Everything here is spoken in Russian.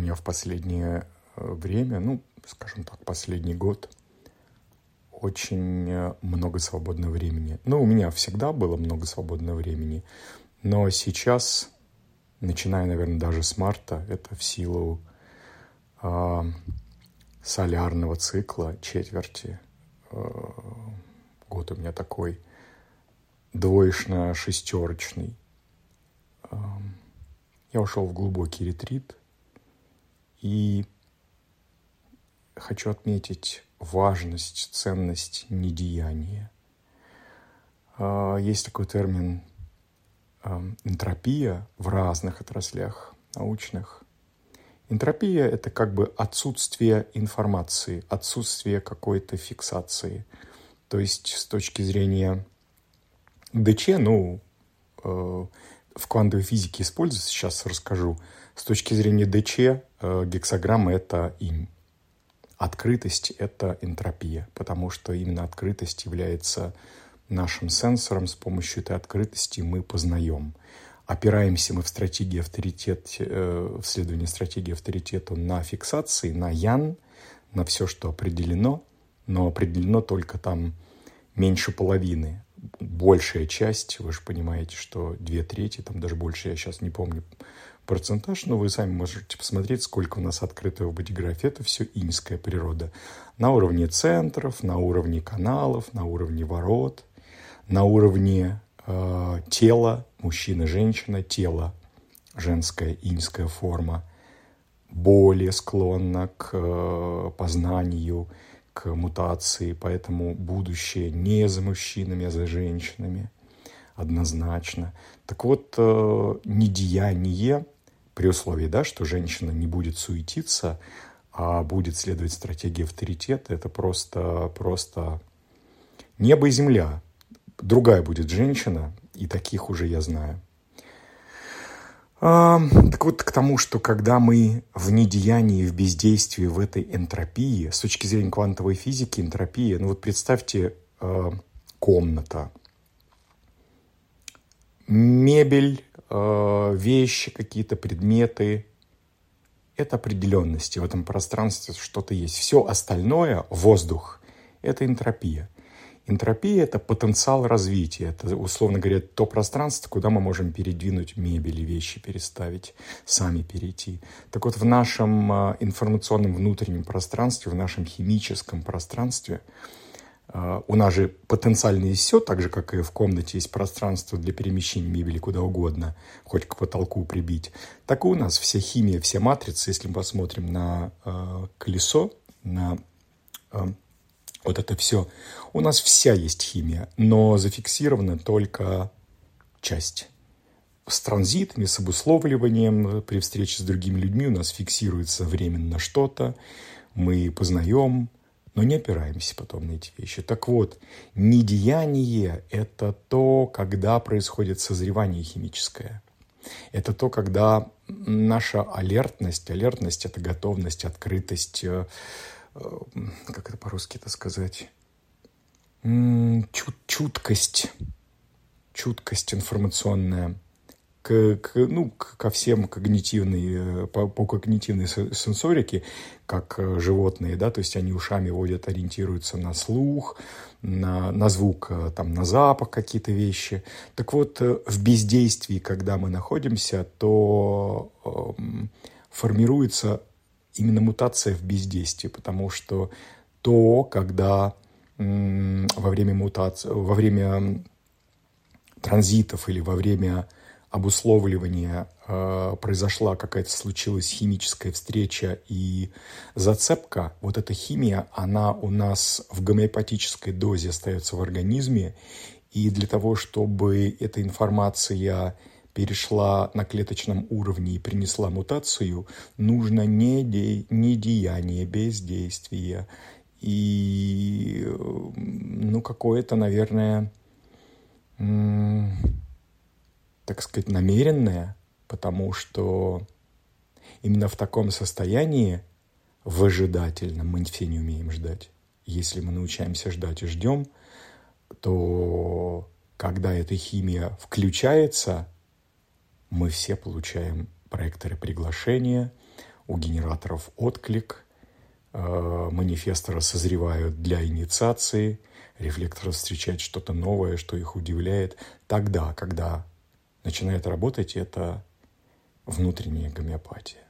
меня в последнее э, время, ну, скажем так, последний год, очень э, много свободного времени. Ну, у меня всегда было много свободного времени, но сейчас, начиная, наверное, даже с марта, это в силу э, солярного цикла четверти. Э, год у меня такой двоечно-шестерочный. Э, я ушел в глубокий ретрит и хочу отметить важность, ценность недеяния. А, есть такой термин энтропия в разных отраслях научных. Энтропия – это как бы отсутствие информации, отсутствие какой-то фиксации. То есть с точки зрения ДЧ, ну, э, в квантовой физике используется, сейчас расскажу. С точки зрения ДЧ э, гексограмма – это инь. Открытость – это энтропия, потому что именно открытость является нашим сенсором. С помощью этой открытости мы познаем. Опираемся мы в стратегии авторитет, э, в следовании стратегии авторитета на фиксации, на ян, на все, что определено, но определено только там меньше половины. Большая часть, вы же понимаете, что две трети, там даже больше, я сейчас не помню процентаж, но вы сами можете посмотреть, сколько у нас открытого в бодиграфе. Это все иньская природа. На уровне центров, на уровне каналов, на уровне ворот, на уровне э, тела, мужчина, женщина, тело, женская иньская форма, более склонна к э, познанию, к мутации, поэтому будущее не за мужчинами, а за женщинами однозначно. Так вот, э, недеяние при условии, да, что женщина не будет суетиться, а будет следовать стратегии авторитета, это просто, просто небо и земля. Другая будет женщина, и таких уже я знаю. А, так вот, к тому, что когда мы в недеянии, в бездействии, в этой энтропии, с точки зрения квантовой физики, энтропия, ну вот представьте, э, комната, мебель, Э, вещи, какие-то предметы. Это определенности. В этом пространстве что-то есть. Все остальное, воздух, это энтропия. Энтропия – это потенциал развития. Это, условно говоря, то пространство, куда мы можем передвинуть мебель и вещи, переставить, сами перейти. Так вот, в нашем э, информационном внутреннем пространстве, в нашем химическом пространстве – а, у нас же потенциально есть все, так же, как и в комнате есть пространство для перемещения мебели куда угодно, хоть к потолку прибить. Так и у нас вся химия, все матрицы, если мы посмотрим на э, колесо, на э, вот это все, у нас вся есть химия, но зафиксирована только часть. С транзитами, с обусловливанием при встрече с другими людьми у нас фиксируется временно что-то, мы познаем, но не опираемся потом на эти вещи. Так вот, недеяние – это то, когда происходит созревание химическое. Это то, когда наша алертность, алертность – это готовность, открытость, э, как это по-русски это сказать, чут, чуткость, чуткость информационная – к, к, ну, ко всем когнитивной, э, по, по когнитивной сенсорике, как э, животные, да, то есть они ушами водят, ориентируются на слух, на, на звук, э, там, на запах какие-то вещи. Так вот, в бездействии, когда мы находимся, то э, формируется именно мутация в бездействии, потому что то, когда во время мутации, во время транзитов или во время обусловливания э, произошла какая-то случилась химическая встреча и зацепка, вот эта химия, она у нас в гомеопатической дозе остается в организме, и для того, чтобы эта информация перешла на клеточном уровне и принесла мутацию, нужно не, де, не деяние, бездействие и ну какое-то, наверное, так сказать, намеренное, потому что именно в таком состоянии в ожидательном мы все не умеем ждать. Если мы научаемся ждать и ждем, то когда эта химия включается, мы все получаем проекторы приглашения, у генераторов отклик, э, манифесторы созревают для инициации, рефлекторы встречают что-то новое, что их удивляет. Тогда, когда начинает работать, это внутренняя гомеопатия.